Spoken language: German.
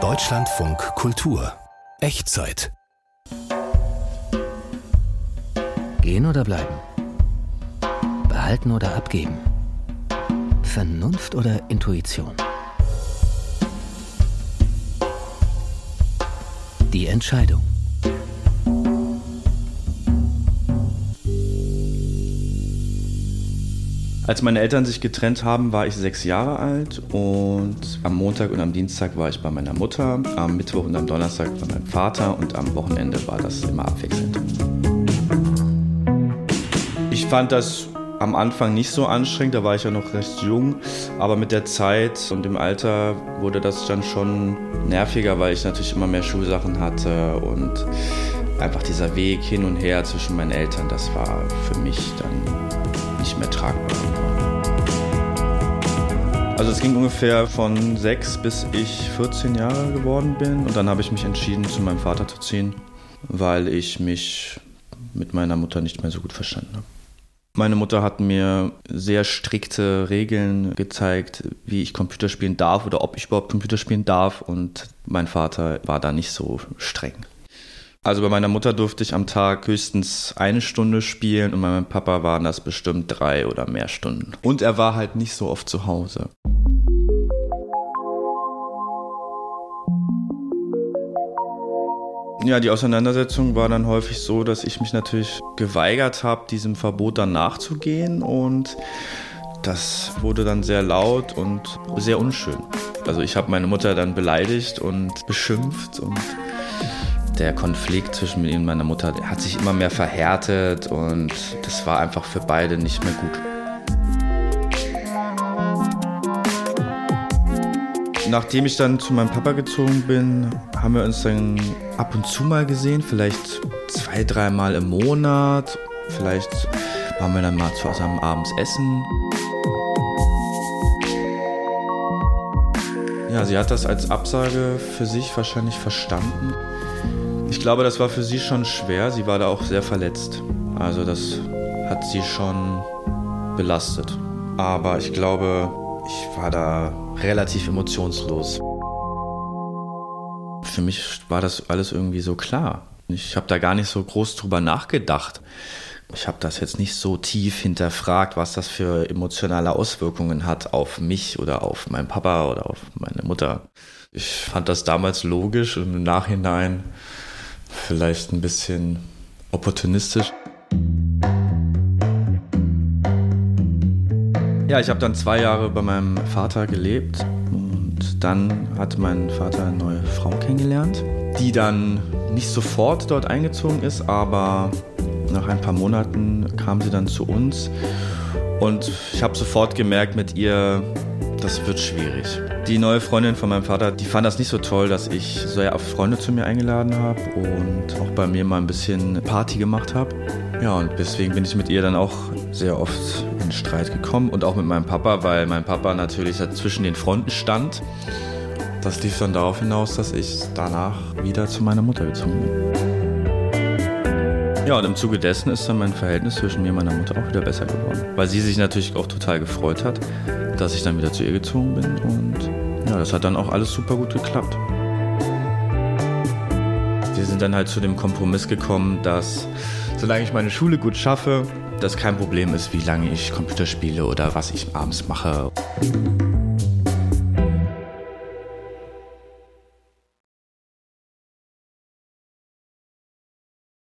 Deutschlandfunk Kultur Echtzeit Gehen oder bleiben? Behalten oder abgeben? Vernunft oder Intuition? Die Entscheidung. Als meine Eltern sich getrennt haben, war ich sechs Jahre alt und am Montag und am Dienstag war ich bei meiner Mutter, am Mittwoch und am Donnerstag bei meinem Vater und am Wochenende war das immer abwechselnd. Ich fand das am Anfang nicht so anstrengend, da war ich ja noch recht jung, aber mit der Zeit und dem Alter wurde das dann schon nerviger, weil ich natürlich immer mehr Schulsachen hatte und einfach dieser Weg hin und her zwischen meinen Eltern, das war für mich dann nicht mehr tragbar. Also es ging ungefähr von sechs bis ich 14 Jahre geworden bin und dann habe ich mich entschieden, zu meinem Vater zu ziehen, weil ich mich mit meiner Mutter nicht mehr so gut verstanden habe. Meine Mutter hat mir sehr strikte Regeln gezeigt, wie ich Computer spielen darf oder ob ich überhaupt Computer spielen darf und mein Vater war da nicht so streng. Also bei meiner Mutter durfte ich am Tag höchstens eine Stunde spielen und bei meinem Papa waren das bestimmt drei oder mehr Stunden. Und er war halt nicht so oft zu Hause. Ja, die Auseinandersetzung war dann häufig so, dass ich mich natürlich geweigert habe, diesem Verbot dann nachzugehen und das wurde dann sehr laut und sehr unschön. Also ich habe meine Mutter dann beleidigt und beschimpft und der Konflikt zwischen mir und meiner Mutter hat sich immer mehr verhärtet und das war einfach für beide nicht mehr gut. Nachdem ich dann zu meinem Papa gezogen bin, haben wir uns dann ab und zu mal gesehen, vielleicht zwei, dreimal im Monat. Vielleicht waren wir dann mal zusammen abends essen. Ja, sie hat das als Absage für sich wahrscheinlich verstanden. Ich glaube, das war für sie schon schwer. Sie war da auch sehr verletzt. Also das hat sie schon belastet. Aber ich glaube, ich war da relativ emotionslos. Für mich war das alles irgendwie so klar. Ich habe da gar nicht so groß drüber nachgedacht. Ich habe das jetzt nicht so tief hinterfragt, was das für emotionale Auswirkungen hat auf mich oder auf meinen Papa oder auf meine Mutter. Ich fand das damals logisch und im Nachhinein vielleicht ein bisschen opportunistisch. Ja, ich habe dann zwei Jahre bei meinem Vater gelebt und dann hat mein Vater eine neue Frau kennengelernt, die dann nicht sofort dort eingezogen ist, aber nach ein paar Monaten kam sie dann zu uns und ich habe sofort gemerkt mit ihr, das wird schwierig. Die neue Freundin von meinem Vater, die fand das nicht so toll, dass ich sehr oft Freunde zu mir eingeladen habe und auch bei mir mal ein bisschen Party gemacht habe. Ja, und deswegen bin ich mit ihr dann auch sehr oft in Streit gekommen und auch mit meinem Papa, weil mein Papa natürlich zwischen den Fronten stand. Das lief dann darauf hinaus, dass ich danach wieder zu meiner Mutter gezogen bin. Ja, und im Zuge dessen ist dann mein Verhältnis zwischen mir und meiner Mutter auch wieder besser geworden. Weil sie sich natürlich auch total gefreut hat, dass ich dann wieder zu ihr gezogen bin. Und ja, das hat dann auch alles super gut geklappt. Wir sind dann halt zu dem Kompromiss gekommen, dass solange ich meine Schule gut schaffe, das kein Problem ist, wie lange ich Computer spiele oder was ich abends mache.